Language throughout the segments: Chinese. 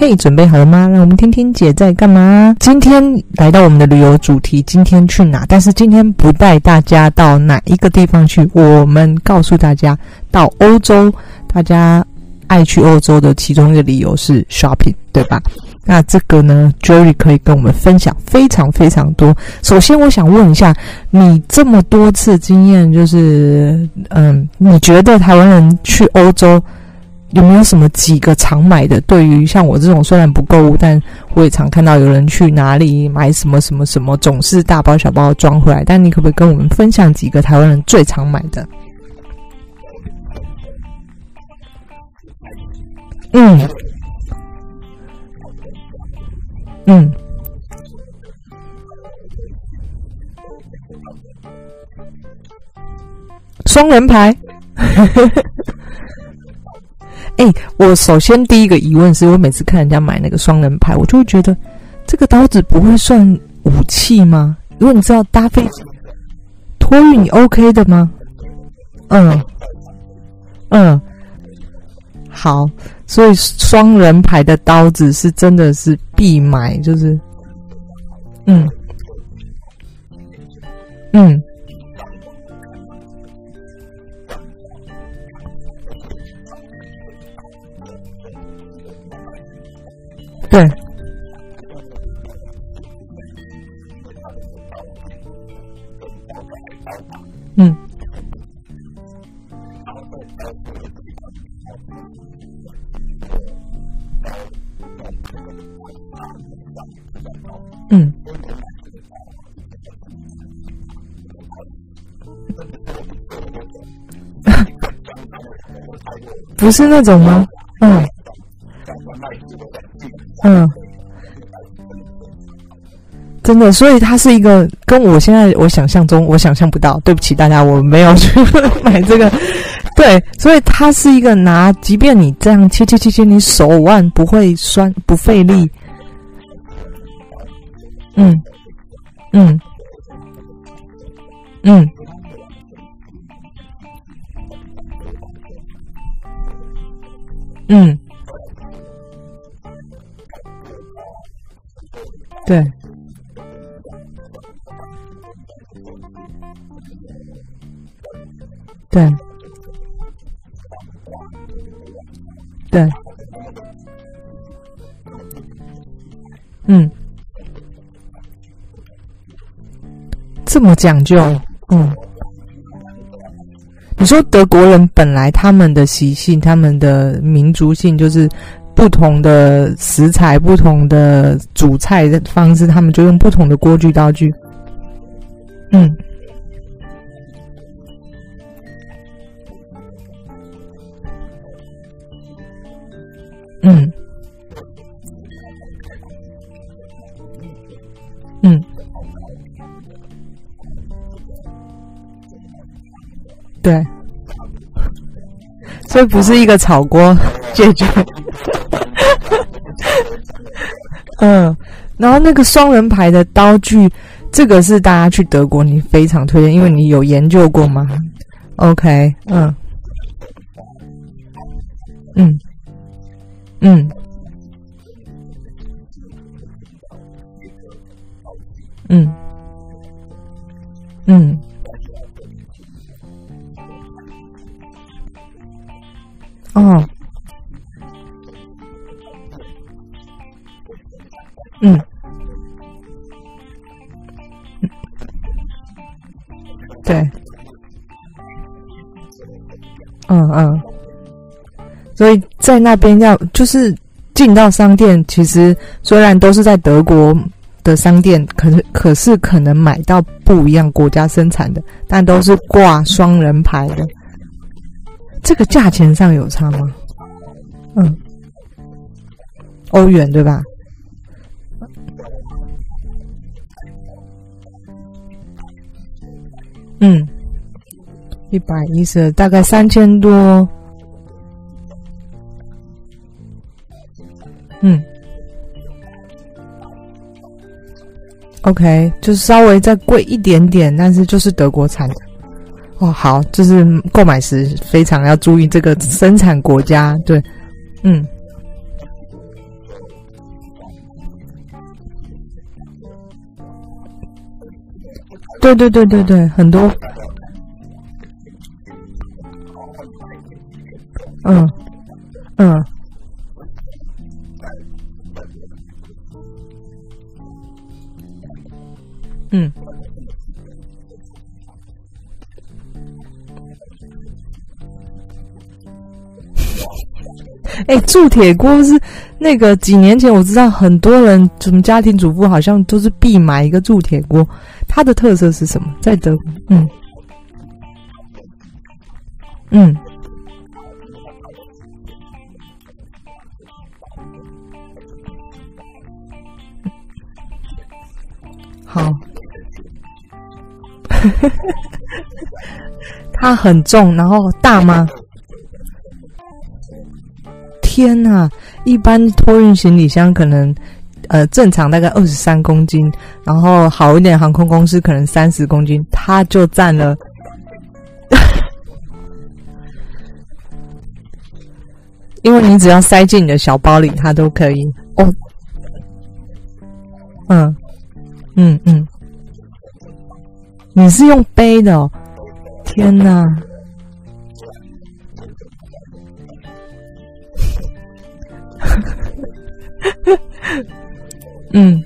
嘿，准备好了吗？让我们听听姐在干嘛。今天来到我们的旅游主题，今天去哪？但是今天不带大家到哪一个地方去，我们告诉大家到欧洲。大家爱去欧洲的其中一个理由是 shopping，对吧？那这个呢，Jory 可以跟我们分享非常非常多。首先，我想问一下，你这么多次经验，就是嗯，你觉得台湾人去欧洲？有没有什么几个常买的？对于像我这种虽然不购物，但我也常看到有人去哪里买什么什么什么，总是大包小包装回来。但你可不可以跟我们分享几个台湾人最常买的？嗯嗯，双人牌。哎、我首先第一个疑问是我每次看人家买那个双人牌，我就会觉得这个刀子不会算武器吗？如果你知道搭飞机托运，你 OK 的吗？嗯嗯，好，所以双人牌的刀子是真的是必买，就是嗯嗯。对，嗯，嗯，不是那种吗？的，所以它是一个跟我现在我想象中我想象不到。对不起大家，我没有去买这个。对，所以它是一个拿，即便你这样切切切切，你手腕不会酸，不费力。嗯嗯嗯嗯。对，讲究，嗯，你说德国人本来他们的习性，他们的民族性就是。不同的食材，不同的煮菜的方式，他们就用不同的锅具刀具。嗯，嗯，嗯，所以不是一个炒锅 解决。嗯，然后那个双人牌的刀具，这个是大家去德国你非常推荐，因为你有研究过吗？OK，嗯，嗯，嗯，嗯，嗯，哦。嗯，对，嗯嗯，所以在那边要就是进到商店，其实虽然都是在德国的商店，可是可是可能买到不一样国家生产的，但都是挂双人牌的，这个价钱上有差吗？嗯，欧元对吧？嗯，一百一十，大概三千多。嗯，OK，就是稍微再贵一点点，但是就是德国产的。哦好就是购买时非常要注意这个生产国家对嗯。对对对对对很多嗯嗯。嗯。哎，铸铁锅是那个几年前我知道很多人什么家庭主妇好像都是必买一个铸铁锅，它的特色是什么？在德国，嗯嗯，好，它很重，然后大吗？天呐，一般托运行李箱可能，呃，正常大概二十三公斤，然后好一点航空公司可能三十公斤，它就占了，因为你只要塞进你的小包里，它都可以。哦，嗯，嗯嗯，你是用背的哦？天呐！嗯，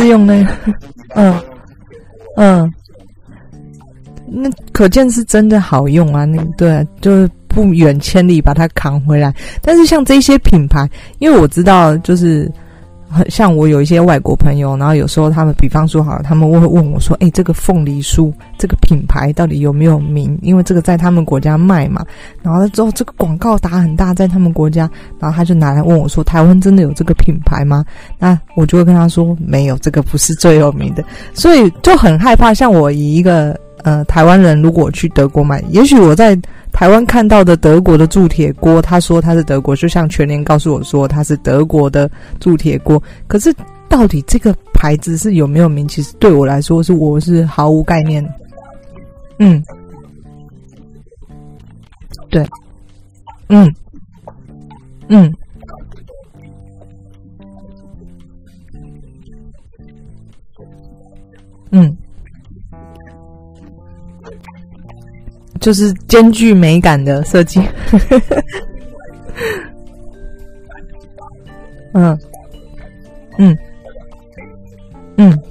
是用那个，嗯嗯，那可见是真的好用啊！那对，就是不远千里把它扛回来。但是像这些品牌，因为我知道，就是。像我有一些外国朋友，然后有时候他们，比方说好了，他们会问我说：“哎，这个凤梨酥这个品牌到底有没有名？因为这个在他们国家卖嘛。”然后之后这个广告打很大，在他们国家，然后他就拿来问我说：“台湾真的有这个品牌吗？”那我就会跟他说：“没有，这个不是最有名的。”所以就很害怕，像我以一个呃台湾人，如果去德国买，也许我在。台湾看到的德国的铸铁锅，他说他是德国，就像全联告诉我说他是德国的铸铁锅。可是到底这个牌子是有没有名？其实对我来说是我是毫无概念。嗯，对，嗯，嗯，嗯。就是兼具美感的设计，嗯，嗯，嗯，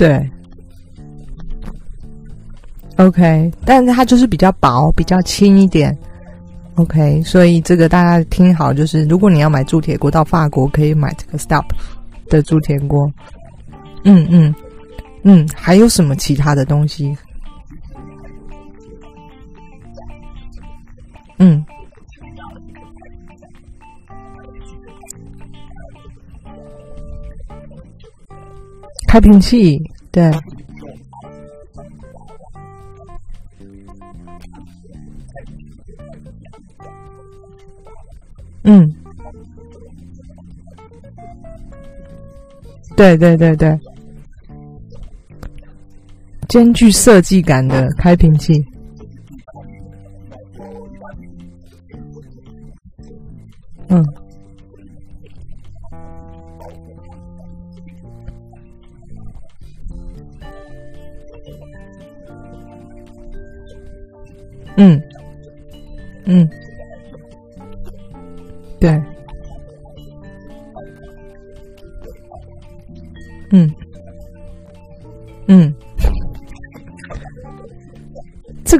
对，OK，但是它就是比较薄，比较轻一点，OK，所以这个大家听好，就是如果你要买铸铁锅到法国，可以买这个 Stop 的铸铁锅，嗯嗯。嗯，还有什么其他的东西？嗯，开瓶器，对，嗯，对对对对。兼具设计感的开瓶器，嗯，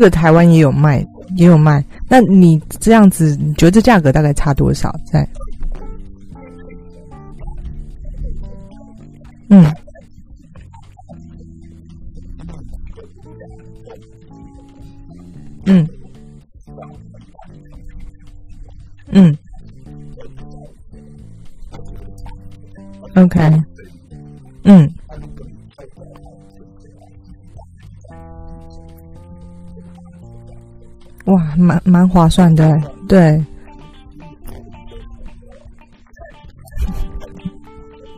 这个台湾也有卖，也有卖。那你这样子，你觉得这价格大概差多少？在？嗯，嗯，嗯，OK，嗯，哇，蛮蛮划算的，对。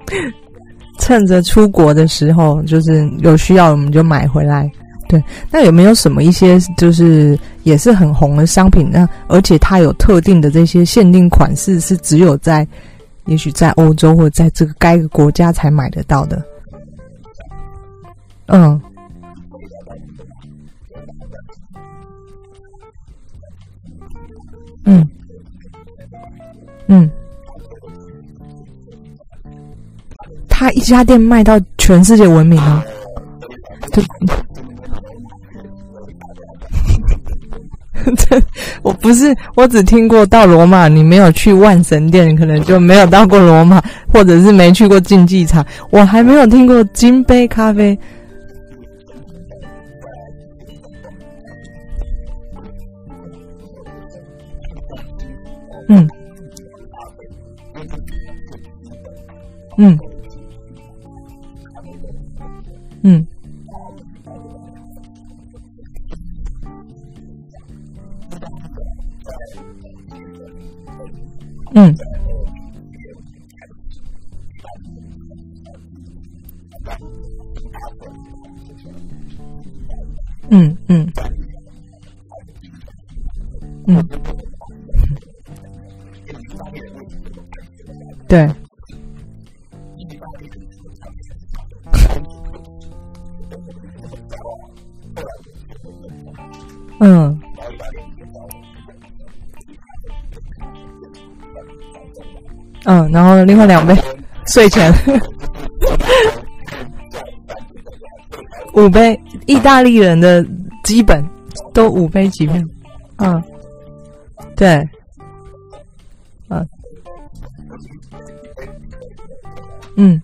趁着出国的时候，就是有需要我们就买回来。对，那有没有什么一些就是也是很红的商品呢？而且它有特定的这些限定款式，是只有在也许在欧洲或者在这个该个国家才买得到的。嗯，嗯，嗯。他一家店卖到全世界闻名啊！这，这我不是，我只听过到罗马，你没有去万神殿，可能就没有到过罗马，或者是没去过竞技场。我还没有听过金杯咖啡。嗯，嗯。嗯，嗯，嗯嗯，嗯，对。嗯，嗯，然后另外两杯睡前 五杯，意大利人的基本都五杯起票。嗯，对，嗯。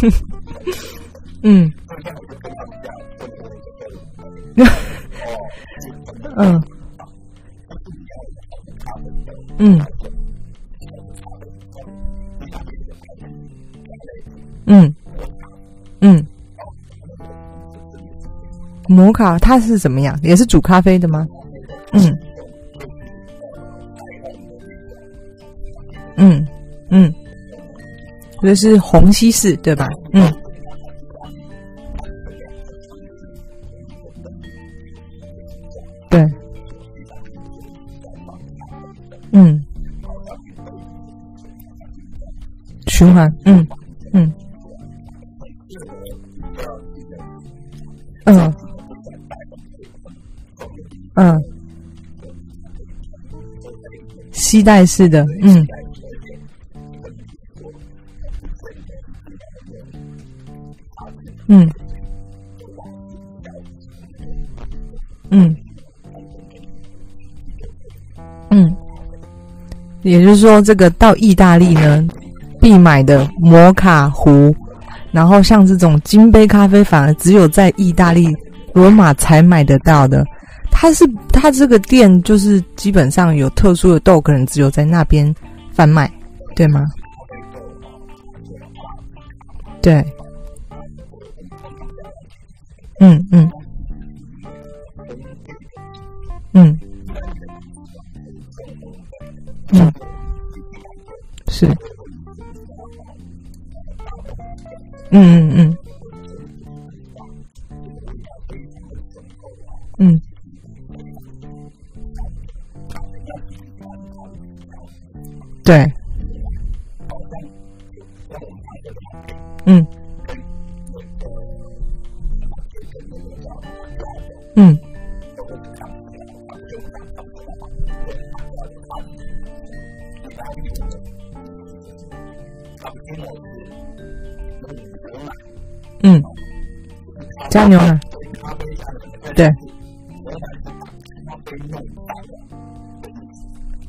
嗯，嗯，嗯，嗯，嗯，摩卡它是怎么样？也是煮咖啡的吗？嗯，这是虹吸式对吧？嗯。对，嗯，循环，嗯嗯，嗯，嗯，携带式的，嗯，嗯，嗯。嗯，也就是说，这个到意大利呢，必买的摩卡壶，然后像这种金杯咖啡，反而只有在意大利罗马才买得到的。它是它这个店就是基本上有特殊的豆，可能只有在那边贩卖，对吗？对，嗯嗯。嗯。嗯，是，嗯嗯嗯，嗯，对，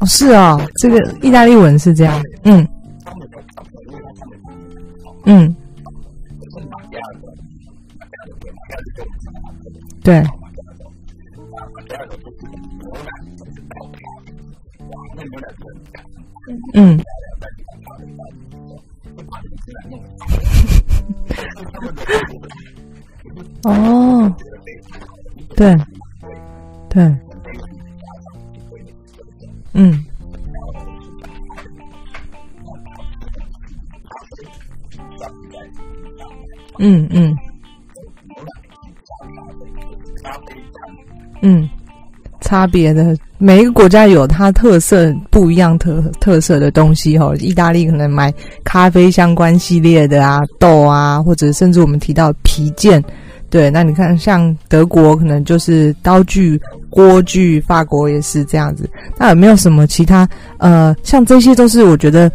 是哦，这个意大利文是这样。嗯。嗯。对。嗯。哦，对，对，嗯嗯，嗯，差别的。每一个国家有它特色不一样特特色的东西哈，意大利可能买咖啡相关系列的啊，豆啊，或者甚至我们提到皮件，对，那你看像德国可能就是刀具、锅具，法国也是这样子。那有没有什么其他呃，像这些都是我觉得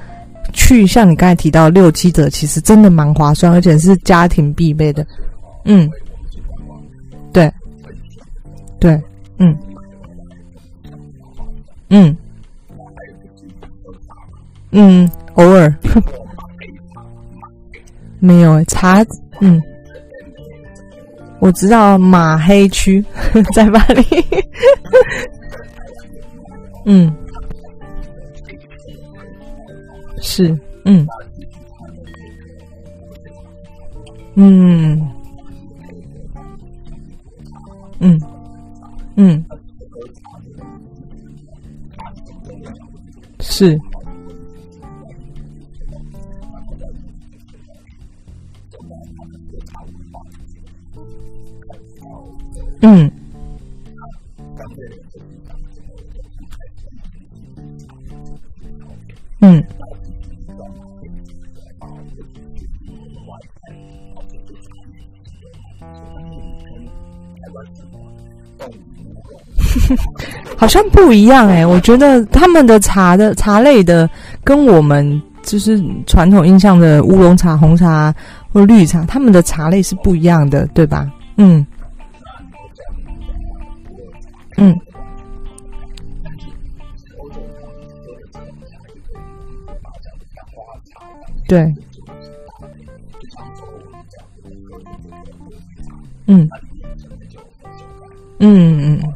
去像你刚才提到六七折，其实真的蛮划算，而且是家庭必备的。嗯，对，对，嗯。嗯，嗯，偶尔，没有查，嗯，我知道马黑区 在巴黎，嗯，是，嗯，嗯，嗯，嗯。是，嗯，嗯，好像不一样哎，我觉得他们的茶的茶类的跟我们就是传统印象的乌龙茶、红茶或绿茶，他们的茶类是不一样的，对吧？嗯，嗯，对，嗯，嗯嗯。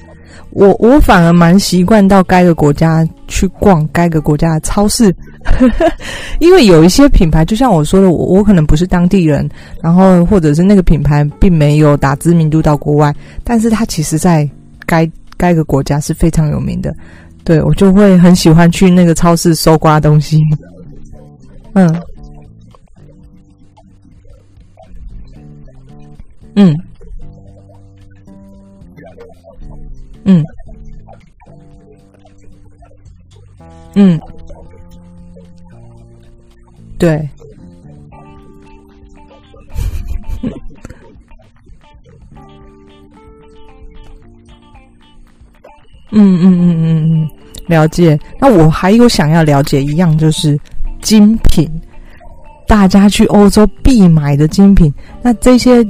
我我反而蛮习惯到该个国家去逛该个国家的超市，因为有一些品牌，就像我说的，我我可能不是当地人，然后或者是那个品牌并没有打知名度到国外，但是它其实在该该个国家是非常有名的，对，我就会很喜欢去那个超市搜刮东西，嗯，嗯。嗯，嗯，对，嗯嗯嗯嗯嗯，了解。那我还有想要了解一样，就是精品，大家去欧洲必买的精品，那这些。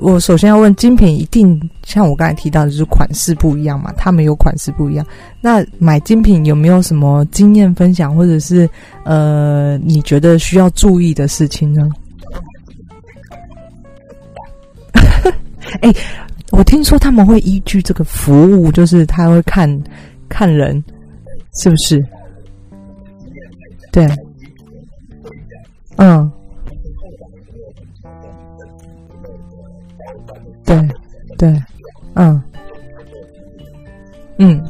我首先要问，精品一定像我刚才提到的，就是款式不一样嘛？他们有款式不一样。那买精品有没有什么经验分享，或者是呃，你觉得需要注意的事情呢？哎、我听说他们会依据这个服务，就是他会看看人，是不是？对，嗯。对对嗯。嗯。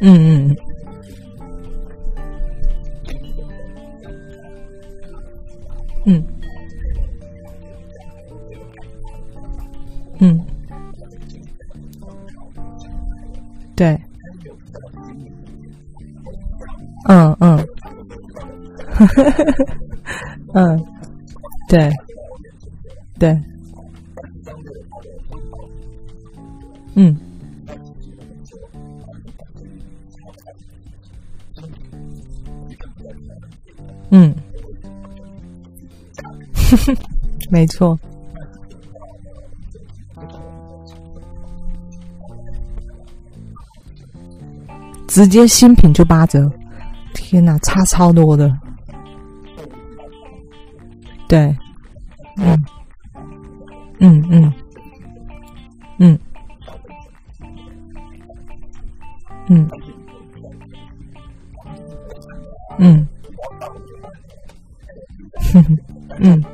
嗯嗯。嗯。嗯。对。嗯嗯。嗯。对。对，嗯。嗯，没错，直接新品就八折，天哪，差超多的。对，嗯，嗯嗯，嗯，嗯，嗯。嗯，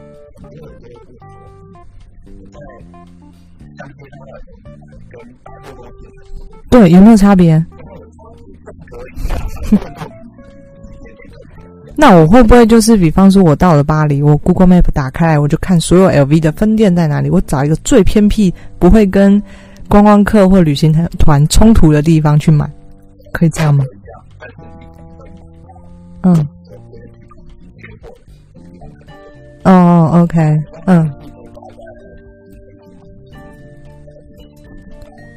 对，有没有差别？那我会不会就是，比方说，我到了巴黎，我 Google Map 打开来，我就看所有 LV 的分店在哪里，我找一个最偏僻、不会跟观光客或旅行团冲突的地方去买，可以这样吗？嗯。哦、oh，OK，嗯，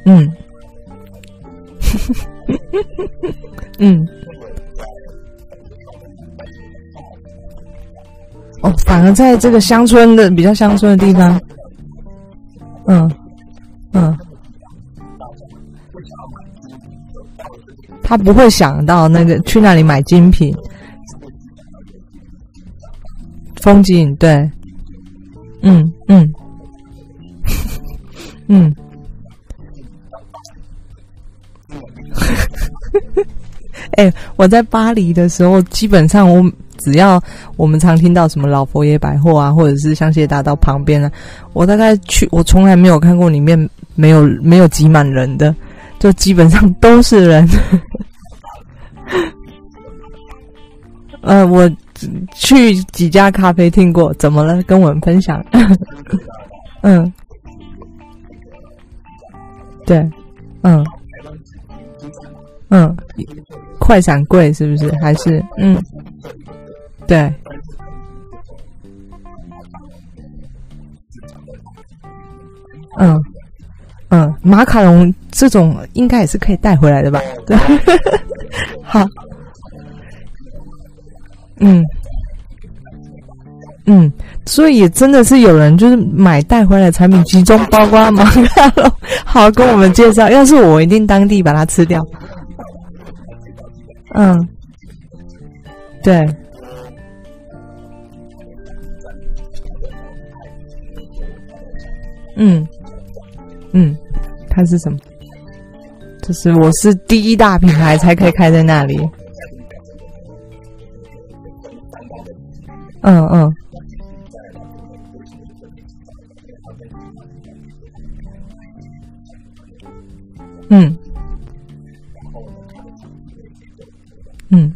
嗯，嗯，哦，反而在这个乡村的比较乡村的地方，嗯，嗯，他不会想到那个去那里买精品。风景对，嗯嗯。嗯，哎、我在巴黎的时候，基本上我只要我们常听到什么老佛爷百货啊，或者是香榭大道旁边啊，我大概去，我从来没有看过里面没有没有挤满人的，就基本上都是人。呃，我。去几家咖啡厅过，怎么了？跟我们分享。嗯，对，嗯，嗯，快闪柜是不是？还是嗯，对，嗯嗯，马卡龙这种应该也是可以带回来的吧？对，好。嗯，嗯，所以真的是有人就是买带回来的产品，集中包括马卡龙，好跟我们介绍。要是我，一定当地把它吃掉。嗯，对，嗯，嗯，它是什么？就是我是第一大品牌才可以开在那里。嗯嗯，嗯，嗯，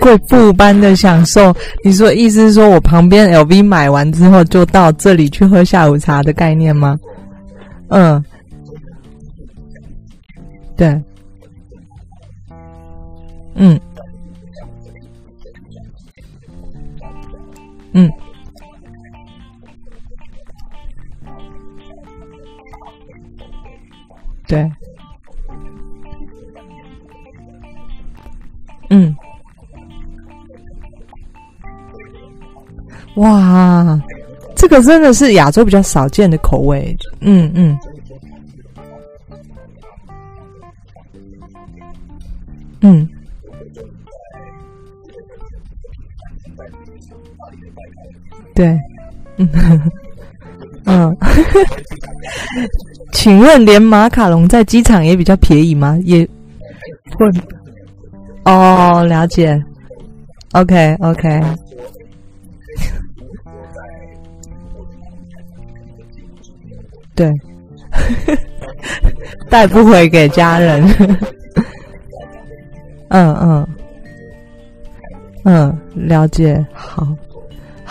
贵妇般的享受。你说意思是说我旁边 LV 买完之后就到这里去喝下午茶的概念吗？嗯，对。嗯，嗯，对，嗯，哇，这个真的是亚洲比较少见的口味，嗯嗯，嗯。对，嗯 嗯，请问连马卡龙在机场也比较便宜吗？也会哦，了解。OK OK，对，带不回给家人。嗯嗯嗯，了解。好，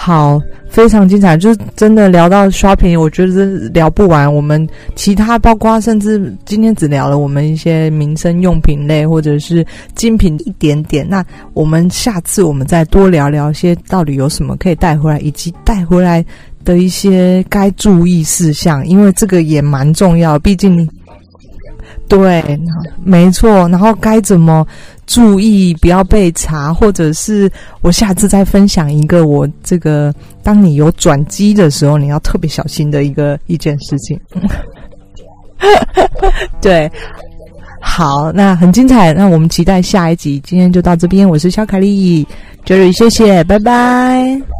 好，非常精彩，就是真的聊到刷屏我觉得聊不完。我们其他包括甚至今天只聊了我们一些民生用品类或者是精品一点点。那我们下次我们再多聊聊些到底有什么可以带回来，以及带回来的一些该注意事项，因为这个也蛮重要，毕竟。对，没错。然后该怎么注意不要被查，或者是我下次再分享一个我这个当你有转机的时候，你要特别小心的一个一件事情。对，好，那很精彩。那我们期待下一集。今天就到这边，我是小凯丽，Jerry，谢谢，拜拜。